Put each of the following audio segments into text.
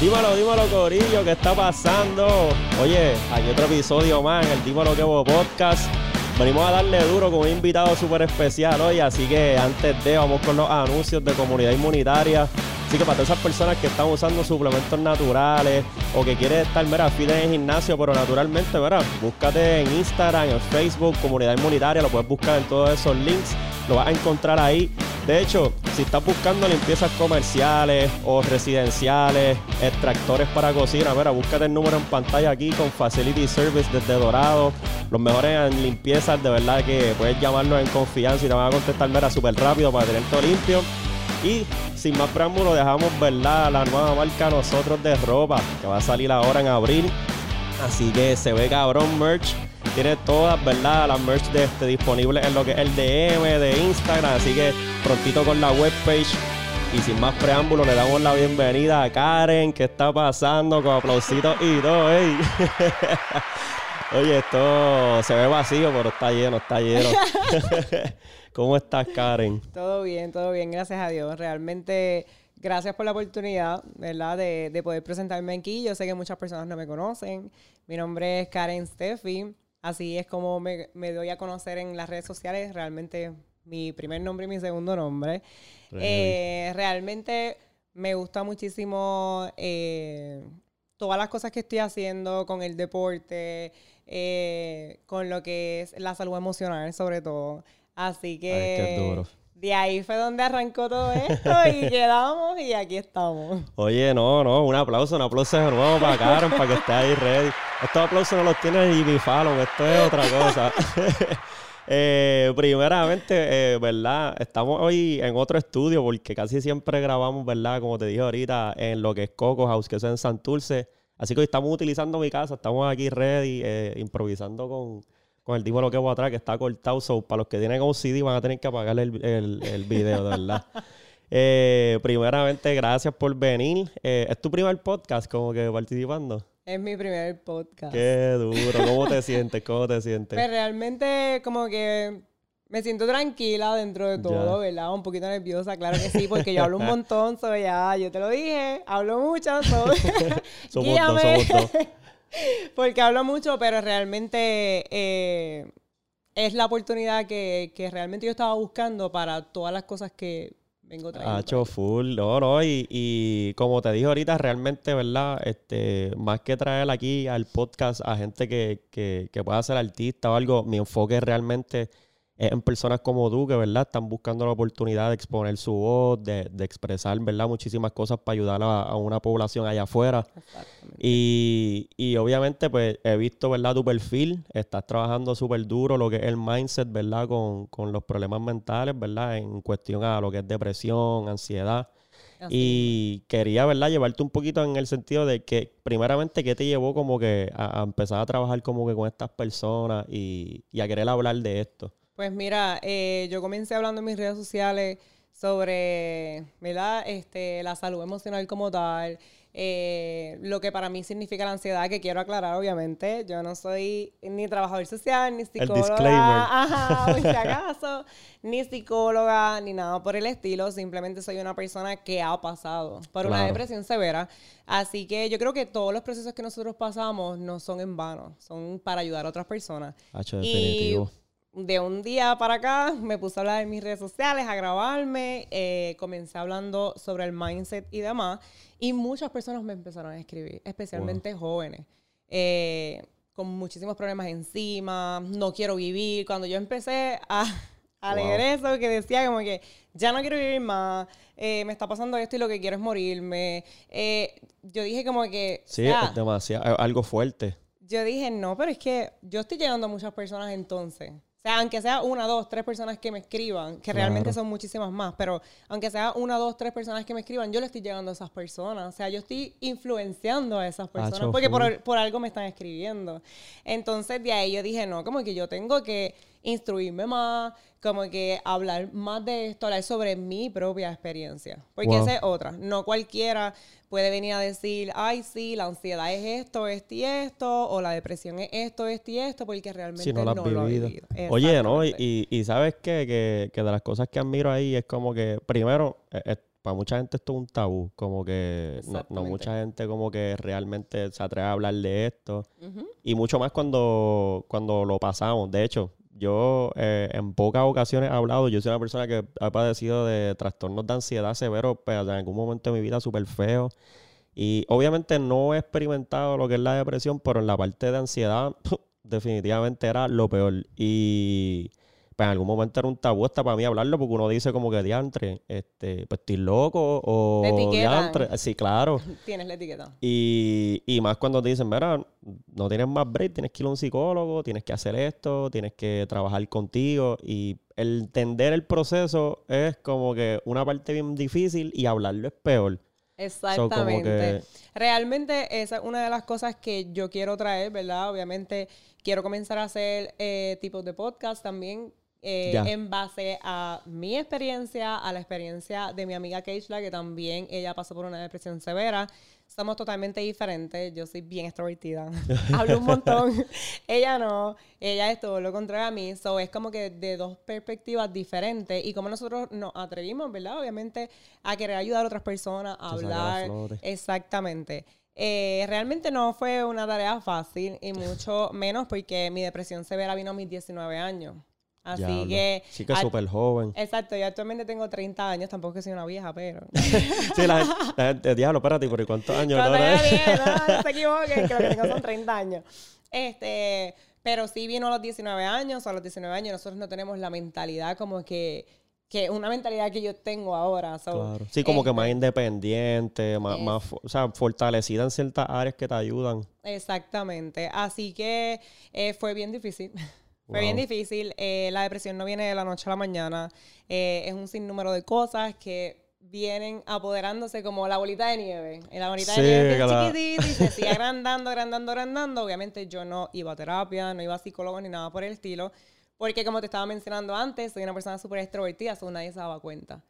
Dímelo, dímelo, Corillo, ¿qué está pasando? Oye, hay otro episodio más en el Dímelo que hubo podcast. Venimos a darle duro con un invitado súper especial hoy, así que antes de, vamos con los anuncios de comunidad inmunitaria. Así que para todas esas personas que están usando suplementos naturales o que quieren estar, mira, fit en el gimnasio, pero naturalmente, mira, búscate en Instagram, en Facebook, comunidad inmunitaria, lo puedes buscar en todos esos links, lo vas a encontrar ahí. De hecho, si estás buscando limpiezas comerciales o residenciales, extractores para cocina, mira, búscate el número en pantalla aquí con Facility Service desde Dorado. Los mejores en limpiezas, de verdad que puedes llamarnos en confianza y te van a contestar, mira, súper rápido para tener todo limpio. Y sin más preámbulo, dejamos, ¿verdad? La nueva marca nosotros de ropa, que va a salir ahora en abril. Así que se ve cabrón merch. Tiene todas, ¿verdad? Las merch de este disponibles en lo que es el DM de Instagram. Así que prontito con la webpage. Y sin más preámbulo, le damos la bienvenida a Karen. ¿Qué está pasando? Con aplausitos y todo, ey. Oye, esto se ve vacío, pero está lleno, está lleno. ¿Cómo estás, Karen? Todo bien, todo bien, gracias a Dios. Realmente, gracias por la oportunidad, ¿verdad? De, de poder presentarme aquí. Yo sé que muchas personas no me conocen. Mi nombre es Karen Steffi. Así es como me, me doy a conocer en las redes sociales. Realmente, mi primer nombre y mi segundo nombre. Eh, realmente me gusta muchísimo eh, todas las cosas que estoy haciendo con el deporte, eh, con lo que es la salud emocional, sobre todo. Así que de ahí fue donde arrancó todo esto y quedamos y aquí estamos. Oye, no, no, un aplauso, un aplauso de nuevo para Karen, para que esté ahí ready. Estos aplausos no los tiene Jimmy Fallon, esto es otra cosa. eh, primeramente, eh, ¿verdad? Estamos hoy en otro estudio porque casi siempre grabamos, ¿verdad? Como te dije ahorita, en lo que es Coco House, que es en Santurce. Así que hoy estamos utilizando mi casa, estamos aquí ready, eh, improvisando con con el tipo lo que voy atrás que está cortado. So, para los que tienen OCD van a tener que apagar el, el, video, de verdad. Eh, primeramente, gracias por venir. Eh, ¿Es tu primer podcast como que participando? Es mi primer podcast. Qué duro. ¿Cómo te sientes? ¿Cómo te sientes? Pues realmente como que me siento tranquila dentro de todo, ¿verdad? Un poquito nerviosa, claro que sí, porque yo hablo un montón, so ya, yo te lo dije, hablo mucho, so, somos dos, somos dos. Porque hablo mucho, pero realmente eh, es la oportunidad que, realmente yo estaba buscando para todas las cosas que vengo trayendo. hecho full, no, no, y, y, como te dije ahorita, realmente, ¿verdad? Este, más que traer aquí al podcast a gente que, que, que pueda ser artista o algo, mi enfoque realmente en personas como tú que, ¿verdad? Están buscando la oportunidad de exponer su voz, de, expresar, ¿verdad? Muchísimas cosas para ayudar a, una población allá afuera. Y, y, obviamente, pues, he visto, ¿verdad? Tu perfil. Estás trabajando súper duro lo que es el mindset, ¿verdad? Con, con, los problemas mentales, ¿verdad? En cuestión a lo que es depresión, ansiedad. y quería, ¿verdad? Llevarte un poquito en el sentido de que, primeramente, ¿qué te llevó como que a, empezar a trabajar como que con estas personas y, y a querer hablar de esto? Pues mira, eh, yo comencé hablando en mis redes sociales sobre, ¿verdad? Este, la salud emocional como tal, eh, lo que para mí significa la ansiedad, que quiero aclarar, obviamente. Yo no soy ni trabajador social, ni psicóloga, ajá, si acaso, ni psicóloga, ni nada por el estilo. Simplemente soy una persona que ha pasado por una depresión severa. Así que yo creo que todos los procesos que nosotros pasamos no son en vano, son para ayudar a otras personas. Definitivo de un día para acá me puse a hablar en mis redes sociales, a grabarme, eh, comencé hablando sobre el mindset y demás, y muchas personas me empezaron a escribir, especialmente jóvenes, eh, con muchísimos problemas encima, no quiero vivir. Cuando yo empecé a, leer eso, que decía como que ya no quiero vivir más, eh, me está pasando esto y lo que quiero es morirme, yo dije como que... Sí, es demasiado, algo fuerte. Yo dije, no, pero es que yo estoy llegando a muchas personas entonces sea, aunque sea una, dos, tres personas que me escriban, que realmente son muchísimas más, pero aunque sea una, dos, tres personas que me escriban, yo le estoy llegando a esas personas. O sea, yo estoy influenciando a esas personas porque por, por, algo me están escribiendo. Entonces, de ahí yo dije, no, como que yo tengo que instruirme más, como que hablar más de esto, hablar sobre mi propia experiencia. Porque esa es otra. No cualquiera puede venir a decir, ay, sí, la ansiedad es esto, esto y esto, o la depresión es esto, esto y esto, porque realmente no, lo, no vivido. Oye, ¿no? Y, y sabes qué? Que, que, de las cosas que admiro ahí es como que, primero, e, para mucha gente esto es un tabú, como que no, no mucha gente como que realmente se atreve a hablar de esto. Y mucho más cuando, cuando lo pasamos. De hecho, yo eh, en pocas ocasiones he hablado, yo soy una persona que ha padecido de trastornos de ansiedad severos, pues, en algún momento de mi vida súper feo. Y obviamente no he experimentado lo que es la depresión, pero en la parte de ansiedad definitivamente era lo peor. Y pues en algún momento era un tabú hasta para mí hablarlo, porque uno dice como que diantre, este, pues estoy loco o Te diantre. Sí, claro. Tienes la etiqueta. Y, y más cuando te dicen, mira, no tienes más break, tienes que ir a un psicólogo, tienes que hacer esto, tienes que trabajar contigo. Y el entender el proceso es como que una parte bien difícil y hablarlo es peor. So, Exactamente. que- Realmente esa es una de las cosas que yo quiero traer, ¿verdad? Obviamente quiero comenzar a hacer eh, tipos de podcast también eh, en base a mi experiencia, a la experiencia de mi amiga Keishla, que también ella pasó por una depresión severa. Somos totalmente diferentes. Yo soy bien extrovertida. Hablo un montón. ella no. Ella es todo lo contrario a mí. So, es como que de dos perspectivas diferentes. Y como nosotros nos atrevimos, ¿verdad? Obviamente a querer ayudar a otras personas a hablar. Exactamente. Eh, realmente no fue una tarea fácil y mucho menos porque mi depresión severa vino a mis 19 años. Así Diablo. que... Sí que súper joven. Exacto, yo actualmente tengo 30 años, tampoco que soy una vieja, pero... sí, la, gente- la gente, diablo, espérate, ¿por cuántos años? No, no, no, no se equivoquen, que lo que tengo son 30 años. Este, pero sí vino a los 19 años, a los 19 años nosotros no tenemos la mentalidad como que, que una mentalidad que yo tengo ahora. so, Claro. Sí, como que este, más independiente, más, más o sea, fortalecida en ciertas áreas que te ayudan. Exactamente. Así que eh, fue bien difícil. Fue bien difícil. Eh, la depresión no viene de la noche a la mañana. Eh, es un sinnúmero de cosas que vienen apoderándose como la bolita de nieve. Y la bolita Sí, de nieve es chiquitita y se sigue agrandando, agrandando, agrandando. Obviamente yo no iba a terapia, no iba a psicólogo ni nada por el estilo. Porque como te estaba mencionando antes, soy una persona súper extrovertida, so nadie se daba cuenta.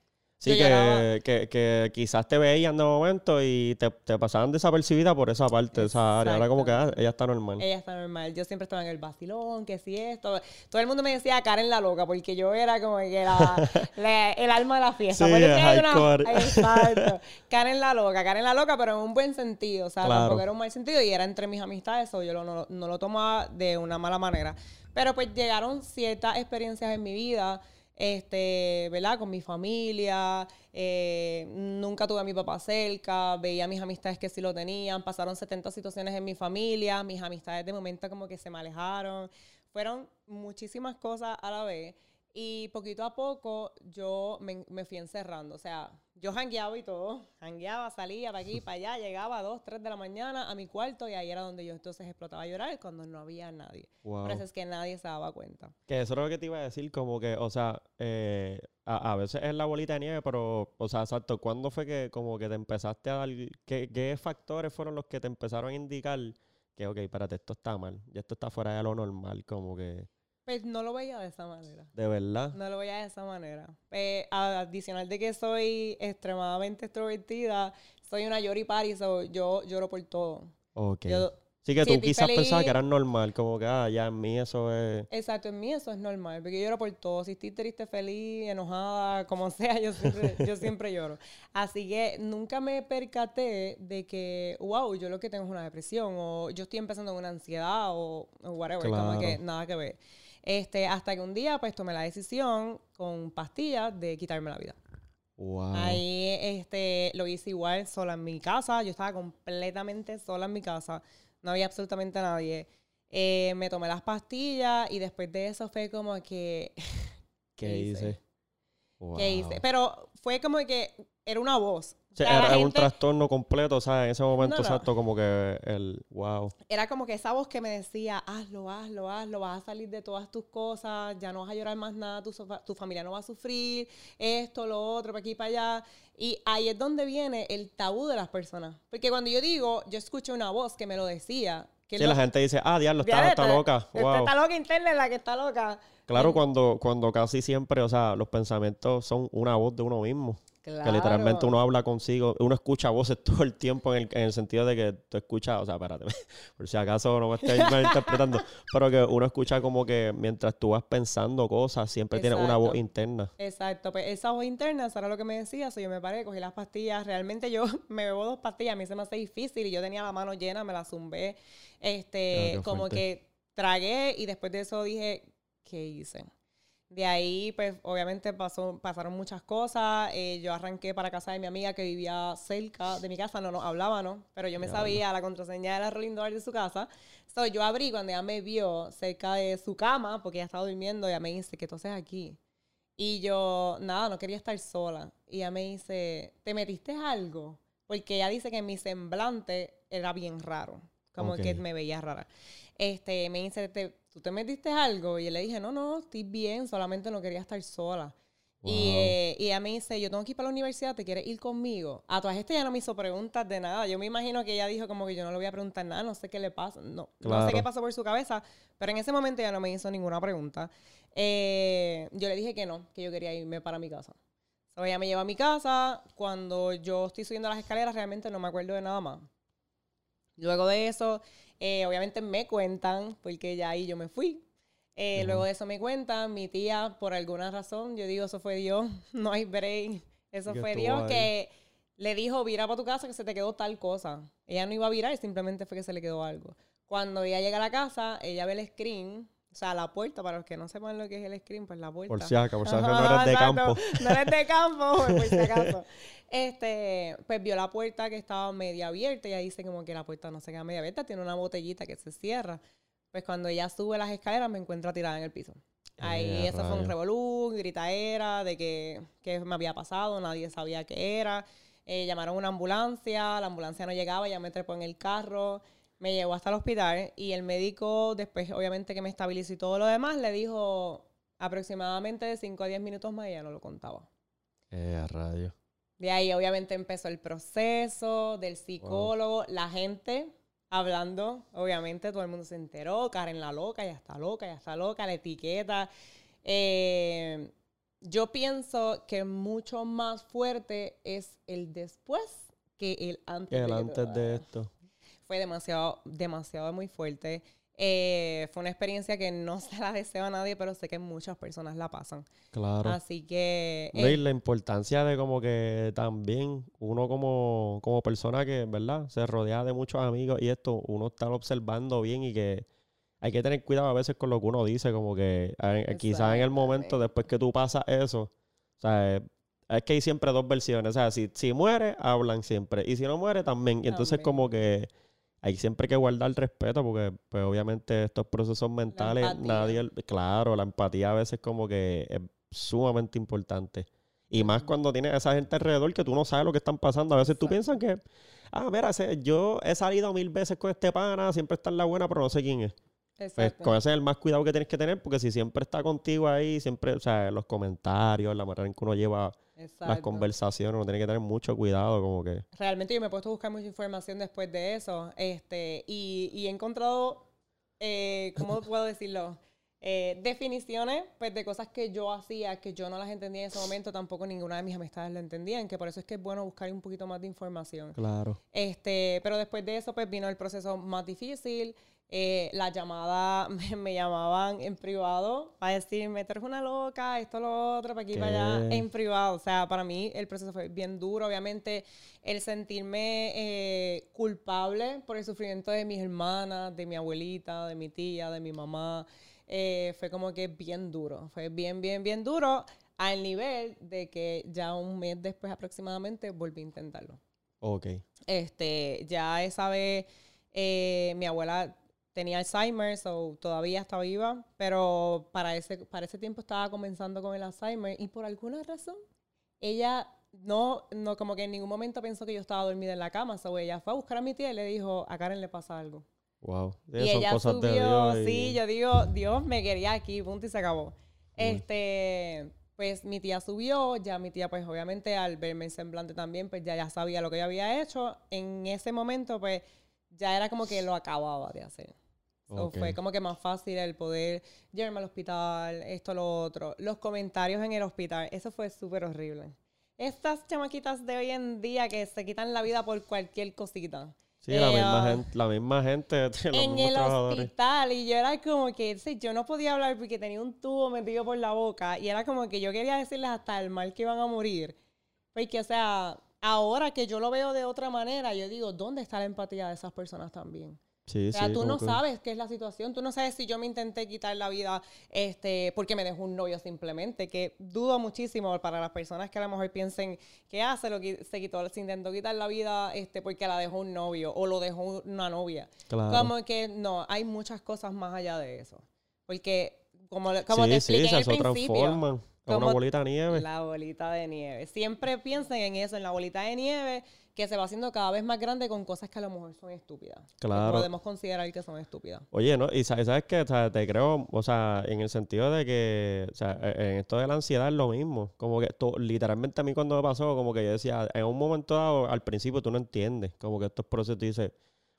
Sí, que, que, que quizás te veían de momento y te, te pasaban desapercibida por esa parte, esa área. Ahora como que ah, ella está normal. Ella está normal. Yo siempre estaba en el vacilón, que si esto. Todo el mundo me decía Karen la loca, porque yo era como que la, la- el alma de la fiesta. Sí, Por eso hay Exacto. Karen la loca, Karen la loca, pero en un buen sentido. O sea, Claro. tampoco era un mal sentido y era entre mis amistades, o yo lo- no, no lo tomaba de una mala manera. Pero pues llegaron ciertas experiencias en mi vida. Este, ¿verdad? Con mi familia, eh, nunca tuve a mi papá cerca, veía a mis amistades que sí lo tenían, pasaron 70 situaciones en mi familia, mis amistades de momento como que se me alejaron, fueron muchísimas cosas a la vez y poquito a poco yo me, me fui encerrando, o sea, yo jangueaba y todo, jangueaba, salía para aquí, para allá, llegaba a 2, 3 de la mañana a mi cuarto y ahí era donde yo entonces explotaba a llorar cuando no había nadie. Wow. Por eso es que nadie se daba cuenta. Que eso es lo que te iba a decir, como que, o sea, eh, a, a veces es la bolita de nieve, pero, o sea, exacto, ¿cuándo fue que como que te empezaste a dar, qué, qué factores fueron los que te empezaron a indicar que, ok, espérate, esto está mal, y esto está fuera de lo normal, como que, Pues no lo veía de esa manera. de verdad? No lo veía de esa manera. Eh, adicional de que soy extremadamente extrovertida, soy una llori party, so yo lloro por todo. Ok. Yo- sí que si tú quizás pensabas que era normal, como que, ah, ya en mí eso es... exacto, en mí eso es normal, porque yo lloro por todo. Si estoy triste, feliz, enojada, como sea, yo siempre, yo siempre lloro. Así que nunca me percaté de que, wow, yo lo que tengo es una depresión, o yo estoy empezando con una ansiedad, o, o whatever, como Claro. que nada que ver. Este, hasta que un día, pues, tomé la decisión con pastillas de quitarme la vida. Wow. Ahí este, lo hice igual sola en mi casa. Yo estaba completamente sola en mi casa. No había absolutamente nadie. Eh, me tomé las pastillas y después de eso fue como que... ¿Qué ¿qué hice? hice? Wow. ¿Qué hice? Pero fue como que era una voz. La era un gente- trastorno completo, o sea, en ese momento No, no. exacto, como que el wow. Era como que esa voz que me decía, hazlo, hazlo, hazlo, vas a salir de todas tus cosas, ya no vas a llorar más nada, tu, tu familia no va a sufrir, esto, lo otro, para aquí para allá. Y ahí es donde viene el tabú de las personas. Porque cuando yo digo, yo escuché una voz que me lo decía. Que Sí, lo- la gente dice, ah, diablo, está, está loca. Wow. Está loca interna es la que está loca. Claro, cuando, cuando casi siempre, o sea, los pensamientos son una voz de uno mismo. Que literalmente uno habla consigo, uno escucha voces todo el tiempo en el, en el sentido de que tú escuchas, o sea, espérate, por si acaso no me estoy interpretando, pero que uno escucha como que mientras tú vas pensando cosas, siempre tienes una voz interna. Exacto, pues esa voz interna, eso era lo que me decía, so yo me paré, cogí las pastillas, realmente yo me bebo dos pastillas, a mí se me hace difícil y yo tenía la mano llena, me la zumbé, este, como que tragué y después de eso dije, ¿qué hice? De ahí, pues, obviamente pasó, pasaron muchas cosas. Eh, yo arranqué para casa de mi amiga que vivía cerca de mi casa, no nos hablábamos, pero yo me sabía la contraseña de la rolling door de su casa. So, yo abrí cuando ella me vio cerca de su cama, porque ella estaba durmiendo, ella me dice, ¿qué tú haces aquí? Y yo, nada, no quería estar sola. Y ella me dice, ¿te metiste algo? Porque ella dice que mi semblante era bien raro, como que me veía rara. Este, me dice, ¿Te, ¿tú te metiste algo? Y yo le dije, no, no, estoy bien, solamente no quería estar sola. Y, eh, y, ella me dice, yo tengo que ir para la universidad, ¿te quieres ir conmigo? A todas estas ya no me hizo preguntas de nada. Yo me imagino que ella dijo como que yo no le voy a preguntar nada, no sé qué le pasa. No, no sé qué pasó por su cabeza, pero en ese momento ella no me hizo ninguna pregunta. Eh, yo le dije que no, que yo quería irme para mi casa. So, ella me lleva a mi casa. Cuando yo estoy subiendo las escaleras, realmente no me acuerdo de nada más. Luego de eso, eh, obviamente me cuentan, porque ya ahí yo me fui. Eh, luego de eso me cuentan, mi tía, por alguna razón, yo digo, eso fue Dios, no hay break. Eso fue Dios que le dijo, vira para tu casa que se te quedó tal cosa. Ella no iba a virar, simplemente fue que se le quedó algo. Cuando ella llega a la casa, ella ve el screen, o sea, la puerta, para los que no sepan lo que es el screen, pues la puerta. Por si acaso, por si acaso no eres de campo. No eres de campo, por si acaso. Este, pues vio la puerta que estaba media abierta y ella dice como que la puerta no se queda media abierta, tiene una botellita que se cierra. Pues cuando ella sube las escaleras me encuentra tirada en el piso. Ahí eh, eso fue un revolú, gritaera de que, que, me había pasado, nadie sabía qué era. Eh, llamaron una ambulancia, la ambulancia no llegaba, ya me trepó en el carro, me llevó hasta el hospital y el médico, después obviamente que me estabilizó y todo lo demás, le dijo aproximadamente de 5 a 10 minutos más y ya no lo contaba. Eh, a radio. De ahí obviamente empezó el proceso del psicólogo, la gente hablando, obviamente todo el mundo se enteró, Karen la loca, ya está loca, ya está loca, la etiqueta. Eh, yo pienso que mucho más fuerte es el después que el antes. el antes de esto. Fue demasiado, demasiado muy fuerte. Eh, fue una experiencia que no se la deseo a nadie, pero sé que muchas personas la pasan. Claro. Así que... y eh, la importancia de como que también uno como, como persona que, ¿verdad? Se rodea de muchos amigos y esto, uno está observando bien y que hay que tener cuidado a veces con lo que uno dice, como que quizás en el momento después que tú pasas eso, o sea, es que hay siempre dos versiones, o sea, si, si muere, hablan siempre, y si no muere, también. Y entonces como que hay siempre que guardar respeto porque pues obviamente estos procesos mentales nadie claro la empatía a veces como que es sumamente importante. Y más cuando tienes a esa gente alrededor que tú no sabes lo que están pasando. A veces tú piensas que ah mira yo he salido mil veces con este pana siempre está en la buena pero no sé quién es. Pues con ese es el más cuidado que tienes que tener porque si siempre está contigo ahí siempre o sea los comentarios la manera en que uno lleva las conversaciones, uno tiene que tener mucho cuidado, como que. Realmente yo me he puesto a buscar mucha información después de eso, este, y, y he encontrado, eh, ¿cómo puedo decirlo? Eh, definiciones pues de cosas que yo hacía que yo no las entendía en ese momento tampoco ninguna de mis amistades lo entendían que por eso es que es bueno buscar un poquito más de información claro este pero después de eso pues vino el proceso más difícil eh, la llamada, me, llamaban en privado para decirme, tú eres una loca, esto, lo otro, para aquí, para allá, en privado. O sea, para mí el proceso fue bien duro. Obviamente, el sentirme eh, culpable por el sufrimiento de mis hermanas, de mi abuelita, de mi tía, de mi mamá, eh, fue como que bien duro. Fue bien, bien, bien duro al nivel de que ya un mes después aproximadamente volví a intentarlo. Ok. Este, ya esa vez mi abuela tenía Alzheimer, o todavía está viva, pero para ese, para ese tiempo estaba comenzando con el Alzheimer y por alguna razón ella no, no, como que en ningún momento pensó que yo estaba dormida en la cama, o ella fue a buscar a mi tía y le dijo, a Karen le pasa algo. Wow. y ella subió, sí, yo digo, Dios me quería aquí, punto y se acabó. Este, pues mi tía subió, ya mi tía pues obviamente al verme en semblante también, pues ya, ya sabía lo que yo había hecho. En ese momento pues ya era como que lo acababa de hacer. Fue como que más fácil el poder llevarme al hospital, esto, lo otro. Los comentarios en el hospital, eso fue súper horrible. estas chamaquitas de hoy en día que se quitan la vida por cualquier cosita. Sí, la, Eh, misma ah, gente, la misma gente, en el hospital y yo era como que sí, yo no podía hablar porque tenía un tubo metido por la boca y era como que yo quería decirles hasta el mal que iban a morir. Porque, o sea, ahora que yo lo veo de otra manera, yo digo, ¿dónde está la empatía de esas personas también? Sí, O sea, sí, tú como no que- sabes qué es la situación, tú no sabes si yo me intenté quitar la vida este, porque me dejó un novio simplemente, que dudo muchísimo para las personas que a lo mejor piensen que ah, se, lo, qui- se, quitó, se intentó quitar la vida este, porque la dejó un novio o lo dejó una novia. Claro. Como que no, hay muchas cosas más allá de eso. Porque, como, como sí, te expliqué se, en el principio, transforman a una como bolita de nieve. la bolita de nieve. Siempre piensen en eso, en la bolita de nieve que se va haciendo cada vez más grande con cosas que a lo mejor son estúpidas. que Claro. Podemos considerar que son estúpidas. Oye, ¿no? Y sa- sabes que te creo, o sea, en el sentido de que, o sea, e- en esto de la ansiedad es lo mismo. Como que to- literalmente a mí cuando me pasó, como que yo decía, en un momento dado, al principio tú no entiendes, como que estos procesos tú dices,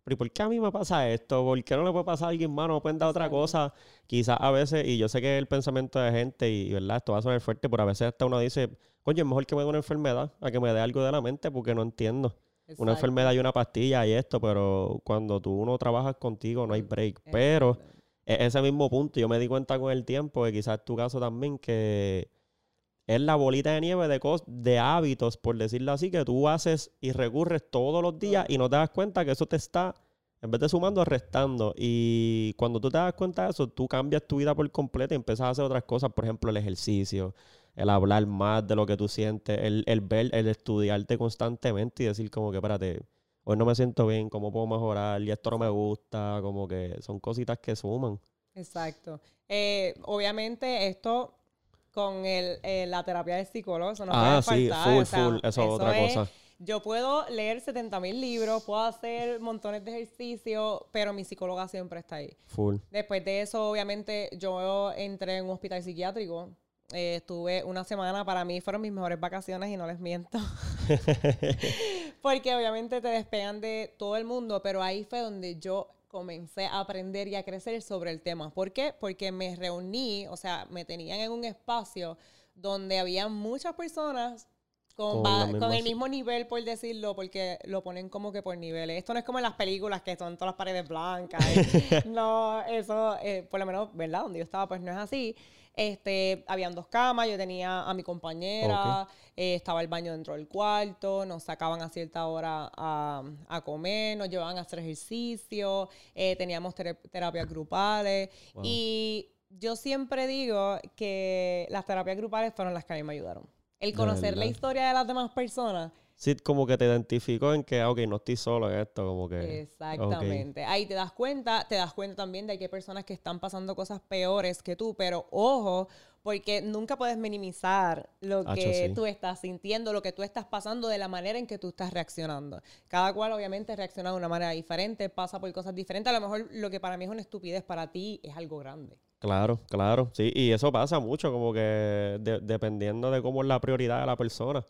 pero ¿y por qué a mí me pasa esto? ¿Por qué no le puede pasar a alguien más? ¿No me pueden dar otra cosa? Quizás a veces, y yo sé que es el pensamiento de gente, y verdad, esto va a sonar fuerte, pero a veces hasta uno dice, coño, es mejor que me dé una enfermedad a que me dé algo de la mente porque no entiendo. Una enfermedad y una pastilla y esto, pero cuando tú no trabajas contigo no hay break. Pero Exacto. e- ese mismo punto, yo me di cuenta con el tiempo, que quizás es tu caso también, que es la bolita de nieve de, cos- de hábitos, por decirlo así, que tú haces y recurres todos los días y no te das cuenta que eso te está, en vez de sumando, restando. Y cuando tú te das cuenta de eso, tú cambias tu vida por completo y empiezas a hacer otras cosas, por ejemplo, el ejercicio, el hablar más de lo que tú sientes, el, el ver, el estudiarte constantemente y decir como que, espérate, hoy no me siento bien, ¿cómo puedo mejorar? Y esto no me gusta, como que son cositas que suman. Exacto. Eh, obviamente esto con el, eh, la terapia del psicólogo, eso no ah, puede sí, faltar. full, o sea, full, eso otra es- cosa. Yo puedo leer 70 mil libros, puedo hacer montones de ejercicios, pero mi psicóloga siempre está ahí. Full. Después de eso, obviamente, yo entré en un hospital psiquiátrico. Eh, estuve una semana, para mí fueron mis mejores vacaciones y no les miento. Porque obviamente te despegan de todo el mundo, pero ahí fue donde yo comencé a aprender y a crecer sobre el tema. ¿Por qué? Porque me reuní, o sea, me tenían en un espacio donde había muchas personas con, Con el mismo nivel, por decirlo, porque lo ponen como que por niveles. Esto no es como en las películas que son todas las paredes blancas. no, eso, eh, por lo menos, ¿verdad? Donde yo estaba, pues no es así. Este, habían dos camas, yo tenía a mi compañera, eh, estaba el baño dentro del cuarto, nos sacaban a cierta hora a, a comer, nos llevaban a hacer ejercicio, eh, teníamos tera- terapias grupales Wow. y yo siempre digo que las terapias grupales fueron las que a mí me ayudaron. El conocer la historia de las demás personas Sí, como que te identificó en que, ah, ok, no estoy solo en esto, como que... Exactamente. Ahí te das cuenta, te das cuenta también de que hay personas que están pasando cosas peores que tú, pero ojo, porque nunca puedes minimizar lo que sí. tú estás sintiendo, lo que tú estás pasando, de la manera en que tú estás reaccionando. Cada cual obviamente reacciona de una manera diferente, pasa por cosas diferentes. A lo mejor lo que para mí es una estupidez, para ti es algo grande. Claro, claro, sí, y eso pasa mucho, como que de- dependiendo de cómo es la prioridad de la persona.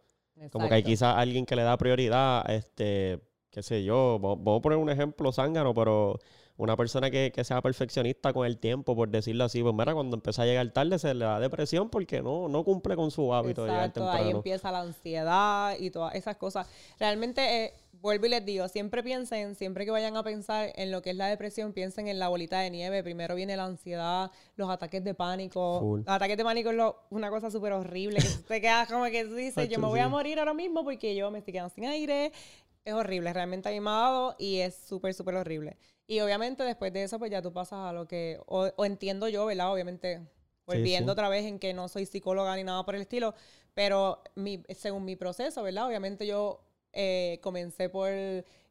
Como que hay Exacto. quizás alguien que le da prioridad, este, qué sé yo, vamos a poner un ejemplo zángano, pero una persona que, que sea perfeccionista con el tiempo, por decirlo así, pues mira, cuando empieza a llegar tarde se le da depresión porque no, no cumple con su hábito de llegar Exacto, ahí temprano. empieza la ansiedad y todas esas cosas. Realmente, eh, vuelvo y les digo, siempre piensen, siempre que vayan a pensar en lo que es la depresión, piensen en la bolita de nieve. Primero viene la ansiedad, los ataques de pánico. Full. Los ataques de pánico es lo- una cosa súper horrible, que te quedas como que dices, yo me voy a morir ahora mismo porque yo me estoy quedando sin aire. Es horrible, realmente a mí me ha dado y es súper, súper horrible. Y obviamente después de eso, pues ya tú pasas a lo que, o, o entiendo yo, ¿verdad? Obviamente, volviendo sí. otra vez en que no soy psicóloga ni nada por el estilo, pero mi, según mi proceso, ¿verdad? Obviamente yo eh, comencé por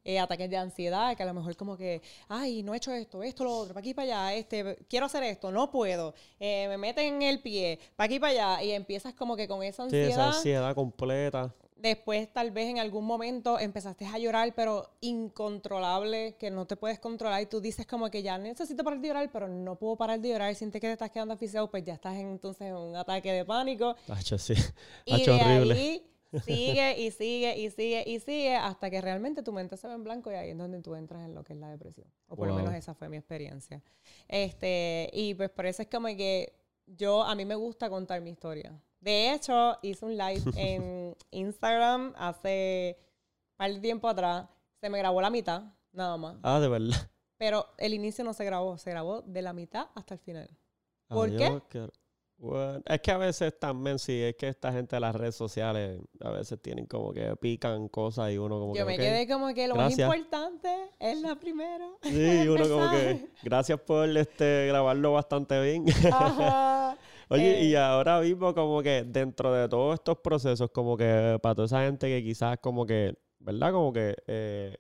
eh, ataques de ansiedad, que a lo mejor como que, ay, no he hecho esto, esto, lo otro, para aquí, para allá, este, quiero hacer esto, no puedo, eh, me meten el pie, para aquí, para allá, y empiezas como que con esa Sí, ansiedad. esa ansiedad completa. Después, tal vez en algún momento empezaste a llorar, pero incontrolable, que no te puedes controlar. Y tú dices como que ya necesito parar de llorar, pero no puedo parar de llorar. Sientes que te estás quedando asfixiado, pues ya estás en- entonces en un ataque de pánico. Hacho, sí. Y Hacho, de horrible. ahí sigue y sigue y sigue y sigue hasta que realmente tu mente se ve en blanco y ahí es donde tú entras en lo que es la depresión. O por lo menos esa fue mi experiencia. Este, y pues por eso es como que yo, a mí me gusta contar mi historia. De hecho, hice un live en Instagram hace un par de tiempo atrás. Se me grabó la mitad, nada más. Ah, de verdad. Pero el inicio no se grabó, se grabó de la mitad hasta el final. Ah, ¿Por qué? Adiós, es que a veces también, sí, es que esta gente de las redes sociales a veces tienen como que pican cosas y uno como Yo que. me ok. quedé como que lo Gracias. más importante es la primera. Sí, uno como que. Gracias por este grabarlo bastante bien. Ajá. Oye, y Eh. ahora mismo como que dentro de todos estos procesos, como que para toda esa gente que quizás como que, ¿verdad? Como que eh,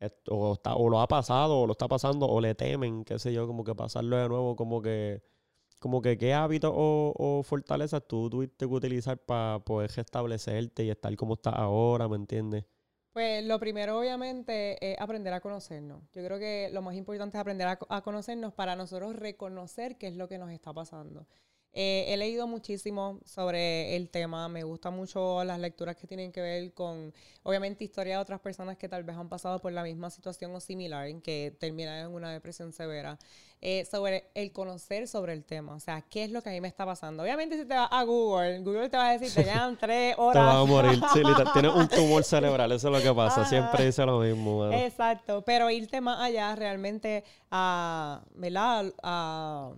esto- o, está, o lo ha pasado, o lo está pasando, o le temen, qué sé yo, como que pasarlo de nuevo, como que, como que qué hábitos o, o fortalezas tú tuviste que utilizar para poder restablecerte y estar como estás ahora, ¿me entiendes? Pues lo primero, obviamente, es aprender a conocernos. Yo creo que lo más importante es aprender a, co- a conocernos para nosotros reconocer qué es lo que nos está pasando. Eh, he leído muchísimo sobre el tema, me gustan mucho las lecturas que tienen que ver con, obviamente, historia de otras personas que tal vez han pasado por la misma situación o similar, en que terminan en una depresión severa, eh, sobre el conocer sobre el tema, o sea, qué es lo que a mí me está pasando. Obviamente, si te vas a Google, Google te va a decir, te llevan tres Te horas. vas a morir, sí, literal, tienes un tumor cerebral, eso es lo que pasa, Ajá. siempre dice lo mismo, mano. Exacto, pero irte más allá realmente a, ¿verdad? A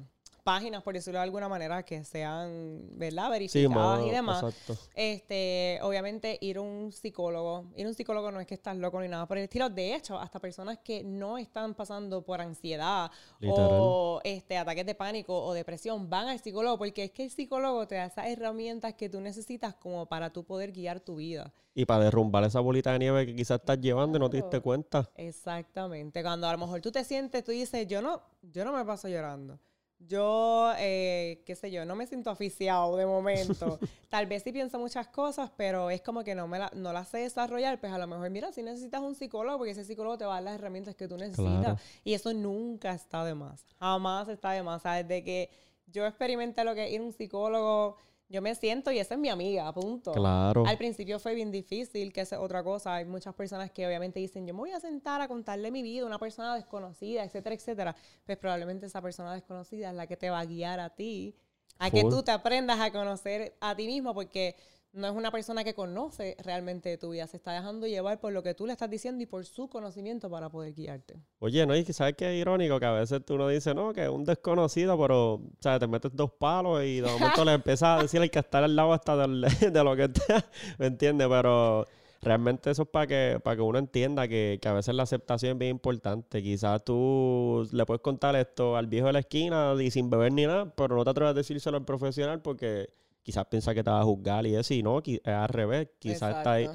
páginas, por decirlo de alguna manera, que sean, ¿verdad? Verificadas y demás. exacto. Este, obviamente, ir a un psicólogo. Ir a un psicólogo no es que estás loco ni nada por el estilo. De hecho, hasta personas que no están pasando por ansiedad Literal. o este, ataques de pánico o depresión van al psicólogo porque es que el psicólogo te da esas herramientas que tú necesitas como para tú poder guiar tu vida. Y para derrumbar esa bolita de nieve que quizás estás llevando y no te diste cuenta. Exactamente. Cuando a lo mejor tú te sientes, tú dices, yo no, yo no me paso llorando. Yo, eh, qué sé yo, no me siento aficiado de momento. Tal vez sí pienso muchas cosas, pero es como que no me la, no las sé desarrollar. Pues a lo mejor, mira, si necesitas un psicólogo, porque ese psicólogo te va a dar las herramientas que tú necesitas. Claro. Y eso nunca está de más. Jamás está de más. O sea, desde que yo experimenté lo que es ir a un psicólogo, yo me siento y esa es mi amiga, punto. Claro. Al principio fue bien difícil, que es otra cosa. Hay muchas personas que obviamente dicen, yo me voy a sentar a contarle mi vida a una persona desconocida, etcétera, etcétera. Pues probablemente esa persona desconocida es la que te va a guiar a ti, a que tú te aprendas a conocer a ti mismo, porque no es una persona que conoce realmente tu vida, se está dejando llevar por lo que tú le estás diciendo y por su conocimiento para poder guiarte. Oye, no, y que sabes qué es irónico que a veces tú no dices, no, que es un desconocido, pero, o sea, te metes dos palos y de momento le empiezas a decir el que está al lado hasta del- de lo que está, ¿me entiendes? Pero realmente eso es para que, para que uno entienda que, que a veces la aceptación es bien importante. Quizás tú le puedes contar esto al viejo de la esquina y sin beber ni nada, pero no te atreves a decírselo al profesional porque quizás piensa que te va a juzgar y eso, y no, es al revés, quizás está ahí. O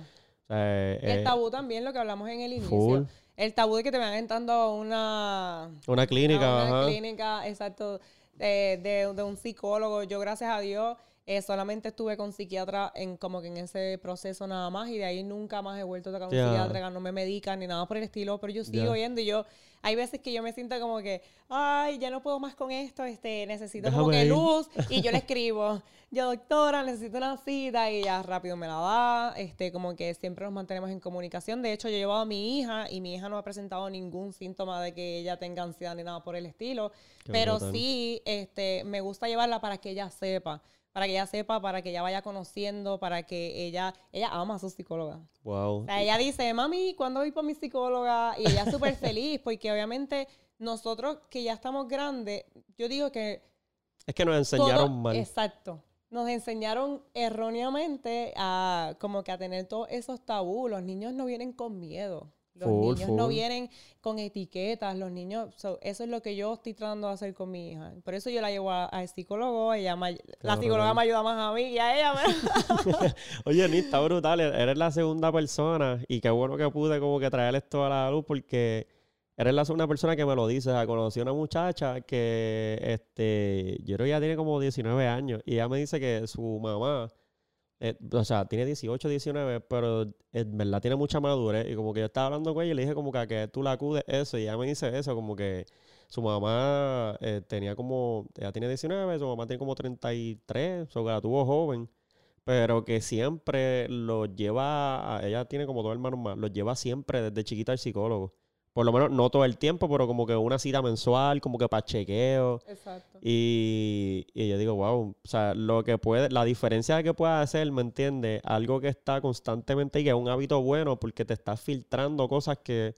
sea, El eh, tabú también, lo que hablamos en el inicio. full. El tabú de que te van entrando a una Una clínica, a una ajá. clínica, exacto, de, de- de un psicólogo. Yo, gracias a Dios, eh, solamente estuve con psiquiatra en como que en ese proceso nada más y de ahí nunca más he vuelto a tocar un Ya. psiquiatra, no me medican ni nada por el estilo, pero yo sigo Ya. yendo y yo, hay veces que yo me siento como que, ay, ya no puedo más con esto, este, necesito como Déjame que ir. luz y yo le escribo, yo doctora, necesito una cita y ya rápido me la da, este, como que siempre nos mantenemos en comunicación. De hecho, yo he llevado a mi hija y mi hija no ha presentado ningún síntoma de que ella tenga ansiedad ni nada por el estilo, Qué pero brutal. sí, este, me gusta llevarla para que ella sepa, para que ella sepa, para que ella vaya conociendo, para que ella, ella ama a su psicóloga. Wow. O sea, ella dice, mami, ¿cuándo voy por mi psicóloga? Y ella es súper feliz porque obviamente nosotros que ya estamos grandes, yo digo que Es que nos enseñaron todo- mal. Exacto. Nos enseñaron erróneamente a como que a tener todos esos tabús. Los niños no vienen con miedo. Los niños no vienen con etiquetas. Los niños, so, eso es lo que yo estoy tratando de hacer con mi hija. Por eso yo la llevo a- al psicólogo. Ella me la psicóloga me ayuda más a mí y a ella. me- Oye, Ni, está brutal. e- Eres la segunda persona y qué bueno que pude como que traer esto a la luz porque eres la segunda persona que me lo dice. O sea, conocí a una muchacha que, este, yo creo que ya tiene como 19 años y ella me dice que su mamá, eh, o sea, tiene 18, 19, pero en verdad tiene mucha madurez. Y como que yo estaba hablando con ella y le dije como que a que tú la acudes eso y ella me dice eso, como que su mamá eh, tenía como, ella tiene 19, su mamá tiene como 33, o sea, la tuvo joven. Pero que siempre lo lleva, ella tiene como dos hermanos más, los lleva siempre desde chiquita al psicólogo, por lo menos no todo el tiempo, pero como que una cita mensual, como que para chequeo. Exacto. Y, y yo digo, wow, o sea, lo que puede, la diferencia que puede hacer, ¿me entiendes? Algo que está constantemente y que es un hábito bueno porque te está filtrando cosas que,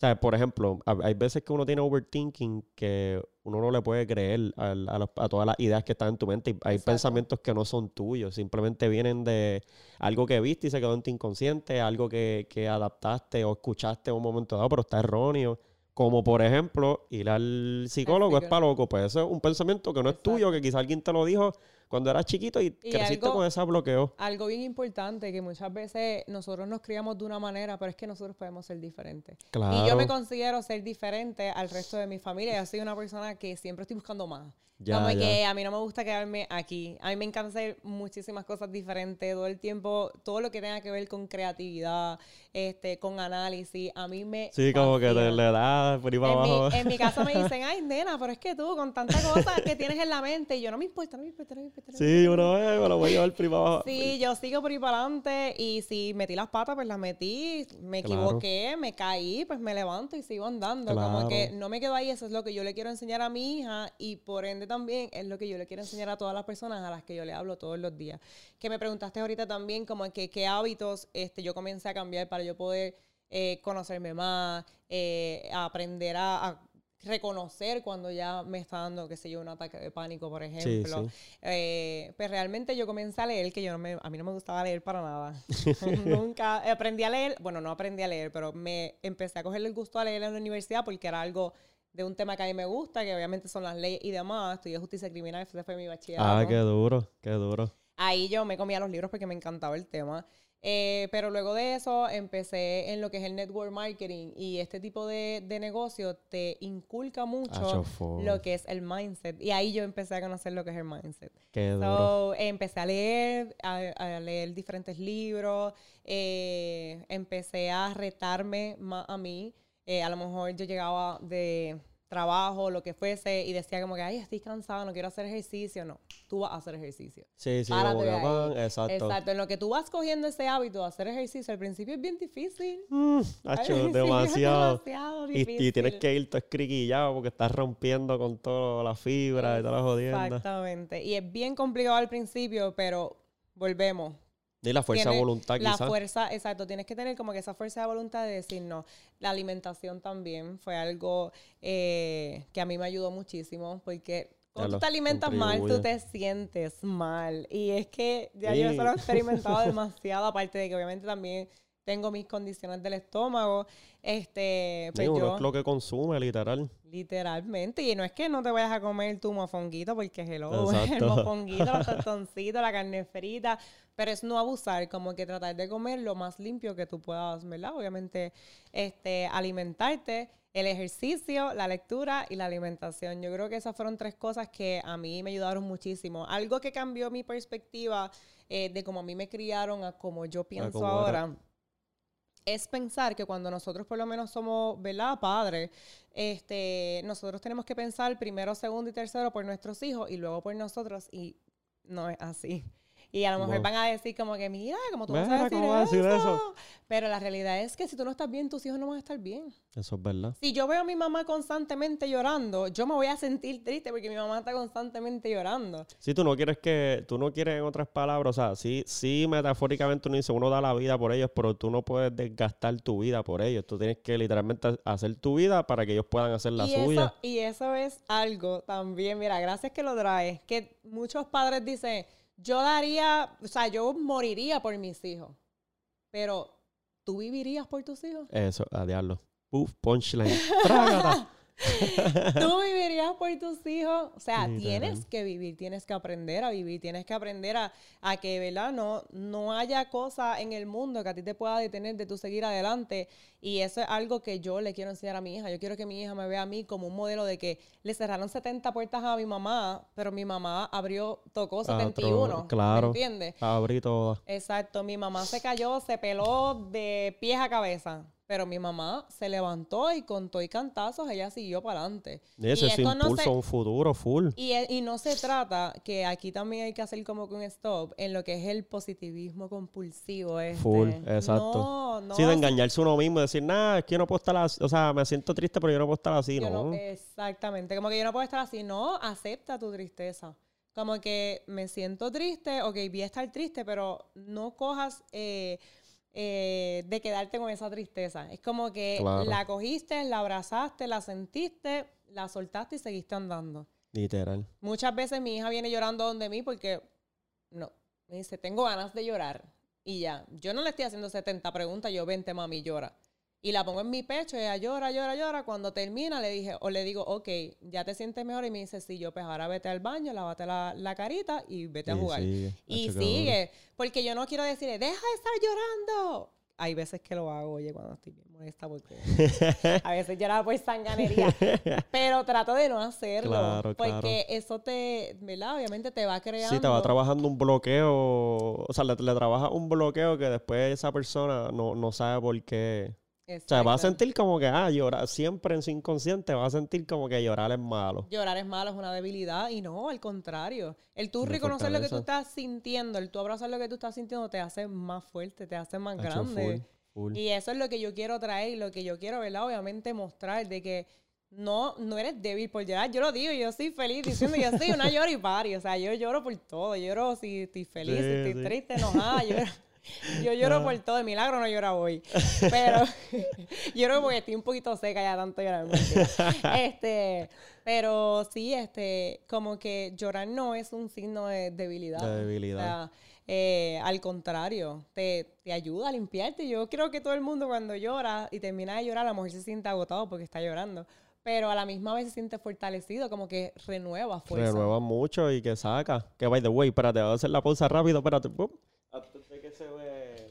o sea, por ejemplo, a- hay veces que uno tiene overthinking que uno no le puede creer a, los- a todas las ideas que están en tu mente. Y hay Exacto. pensamientos que no son tuyos, simplemente vienen de algo que viste y se quedó en tu inconsciente, algo que, que adaptaste o escuchaste en un momento dado, pero está erróneo. Como por ejemplo, ir al psicólogo es psicólogo. para loco. Pues eso es un pensamiento que no es tuyo, que quizá alguien te lo dijo cuando eras chiquito y, Y creciste algo- con ese bloqueo. Algo bien importante que muchas veces nosotros nos criamos de una manera, pero es que nosotros podemos ser diferentes. Claro. Y yo me considero ser diferente al resto de mi familia. Yo soy una persona que siempre estoy buscando más. Ya, Como ya. que a mí no me gusta quedarme aquí. A mí me encanta hacer muchísimas cosas diferentes todo el tiempo. Todo lo que tenga que ver con creatividad, este, con análisis. A mí me. Sí, como que te le das por ahí para En mi, abajo. en mi casa me dicen, ay, nena, pero es que tú con tantas cosas que tienes en la mente, y yo no me importa, no me importa, no me importa. no me Sí, importa". uno eh, me lo voy a llevar por ahí para abajo. Sí, yo sigo por ahí para adelante y si metí las patas, pues las metí, me Claro. equivoqué, me caí, pues me levanto y sigo andando. Como que Claro. no me quedo ahí, eso es lo que yo le quiero enseñar a mi hija y por ende también es lo que yo le quiero enseñar a todas las personas a las que yo le hablo todos los días. Que me preguntaste ahorita también como que qué hábitos este, yo comencé a cambiar para yo poder eh, conocerme más, eh, aprender a... a reconocer cuando ya me está dando, qué sé yo, un ataque de pánico, por ejemplo. sí. Eh, pues realmente yo comencé a leer, que yo no me, a mí no me gustaba leer para nada. Nunca aprendí a leer, bueno, no aprendí a leer, pero me empecé a cogerle el gusto a leer en la universidad porque era algo de un tema que a mí me gusta, que obviamente son las leyes y demás. Estudié justicia criminal, ese fue mi bachillerato. Ah, qué duro, qué duro. Ahí yo me comía los libros porque me encantaba el tema. Eh, pero luego de eso empecé en lo que es el network marketing y este tipo de, de negocio te inculca mucho lo que es el mindset. Y ahí yo empecé a conocer lo que es el mindset. Qué duro. So, empecé a leer, a, a leer diferentes libros, eh, empecé a retarme más a mí. Eh, a lo mejor yo llegaba de trabajo, lo que fuese, y decía como que, ay, estoy cansada, no quiero hacer ejercicio. No, tú vas a hacer ejercicio. Sí, sí, como que van, exacto. Exacto, en lo que tú vas cogiendo ese hábito de hacer ejercicio, al principio es bien difícil. Mm, Al acho, principio es demasiado. Y, y tienes que ir todo escriquillado porque estás rompiendo con toda la fibra y todas las jodiendas. Exactamente. Y es bien complicado al principio, pero volvemos. Y la fuerza de voluntad, La quizás. fuerza, exacto, tienes que tener como que esa fuerza de voluntad de decir no. La alimentación también fue algo eh, que a mí me ayudó muchísimo porque cuando tú te alimentas mal, tú te sientes mal. Y es que ya yo eso lo he experimentado demasiado, aparte de que obviamente también tengo mis condiciones del estómago. Este, pues Sí, uno yo, es lo que consume, literal. Literalmente. Y no es que no te vayas a comer tu mofonguito, porque hello, el Exacto. mofonguito, los tostoncitos, la carne frita. Pero es no abusar, como que tratar de comer lo más limpio que tú puedas, ¿verdad? Obviamente, este, alimentarte, el ejercicio, la lectura y la alimentación. Yo creo que esas fueron tres cosas que a mí me ayudaron muchísimo. Algo que cambió mi perspectiva eh, de cómo a mí me criaron a cómo yo pienso ahora es pensar que cuando nosotros por lo menos somos, ¿verdad? Padres, este, nosotros tenemos que pensar primero, segundo y tercero por nuestros hijos y luego por nosotros y no es así. Y a lo mejor van a decir como que, mira, como tú Mira, a decir, ¿cómo vas a decir eso? eso? Pero la realidad es que si tú no estás bien, tus hijos no van a estar bien. Eso es verdad. Si yo veo a mi mamá constantemente llorando, yo me voy a sentir triste porque mi mamá está constantemente llorando. Si tú no quieres que, tú no quieres en otras palabras, o sea, sí, sí metafóricamente uno dice, uno da la vida por ellos, pero tú no puedes desgastar tu vida por ellos. Tú tienes que literalmente hacer tu vida para que ellos puedan hacer la y suya. Eso, y eso es algo también, mira, gracias que lo traes, que muchos padres dicen, yo daría, o sea, yo moriría por mis hijos, pero ¿tú vivirías por tus hijos? Eso, a diablo. Uf, punchline. ¿Tú vivirías por tus hijos? O sea, Literal. tienes que vivir, tienes que aprender a vivir, tienes que aprender a, a que, ¿verdad? No, no haya cosa en el mundo que a ti te pueda detener de tu seguir adelante. Y eso es algo que yo le quiero enseñar a mi hija. Yo quiero que mi hija me vea a mí como un modelo de que le cerraron 70 puertas a mi mamá, pero mi mamá abrió, tocó Ah, 71. pero, claro. ¿Me entiendes? Abrí toda. Exacto, mi mamá se cayó, se peló de pies a cabeza, Pero mi mamá se levantó y con todo y cantazos ella siguió para adelante. Y ese es su esto no impulso se- un futuro full. Y, e- y no se trata, que aquí también hay que hacer como que un stop, en lo que es el positivismo compulsivo. Este. Full, exacto. No, no. sí, de engañarse uno mismo y decir, nah, es que yo no puedo estar así. O sea, me siento triste, pero yo no puedo estar así, ¿no? no- exactamente, como que yo no puedo estar así. No, acepta tu tristeza. Como que me siento triste, ok, voy a estar triste, pero no cojas eh, eh, de quedarte con esa tristeza. Es como que Claro. la cogiste, la abrazaste, la sentiste, la soltaste y seguiste andando. Literal. Muchas veces mi hija viene llorando donde mí porque, no, me dice, tengo ganas de llorar. Y ya, yo no le estoy haciendo 70 preguntas, yo vente mami, llora. Y la pongo en mi pecho, ella llora, llora, llora. Cuando termina le dije, o le digo, ok, ya te sientes mejor. Y me dice, sí, yo pues ahora vete al baño, lávate la, la carita y vete a Y jugar. sigue. Y sigue, porque yo no quiero decirle, deja de estar llorando. Hay veces que lo hago, oye, cuando estoy bien molesta, porque a veces lloraba por sanganería. Pero trato de no hacerlo. Claro, porque eso te, ¿verdad? Obviamente te va creando. Sí, te va trabajando un bloqueo, o sea, le, le trabaja un bloqueo que después esa persona no, no sabe por qué. O sea, va a sentir como que, ah, llorar, siempre en su inconsciente va a sentir como que llorar es malo. Llorar es malo, es una debilidad. Y no, al contrario. El tú reconocer lo que tú estás sintiendo, el tú abrazar lo que tú estás sintiendo, te hace más fuerte, te hace más Hacho, grande. full, full. Y eso es lo que yo quiero traer y lo que yo quiero, ¿verdad? Obviamente mostrar de que no, no eres débil por llorar. Yo lo digo, yo soy feliz diciendo, yo soy una llora y pari. O sea, yo lloro por todo. Yo lloro si estoy feliz, Sí, si estoy sí. triste, enojada. Yo, yo lloro por todo. De milagro no llora hoy. Pero lloro porque estoy un poquito seca ya tanto llorar. Este, pero sí, este, como que llorar no es un signo de debilidad. De debilidad. O sea, eh, al contrario, te, te ayuda a limpiarte. Yo creo que todo el mundo cuando llora y termina de llorar, a lo mejor se siente agotado porque está llorando. Pero a la misma vez se siente fortalecido, como que renueva fuerza. Renueva mucho y que saca. Que by the way, espérate, voy a hacer la pausa rápido, espérate. pum. 这位。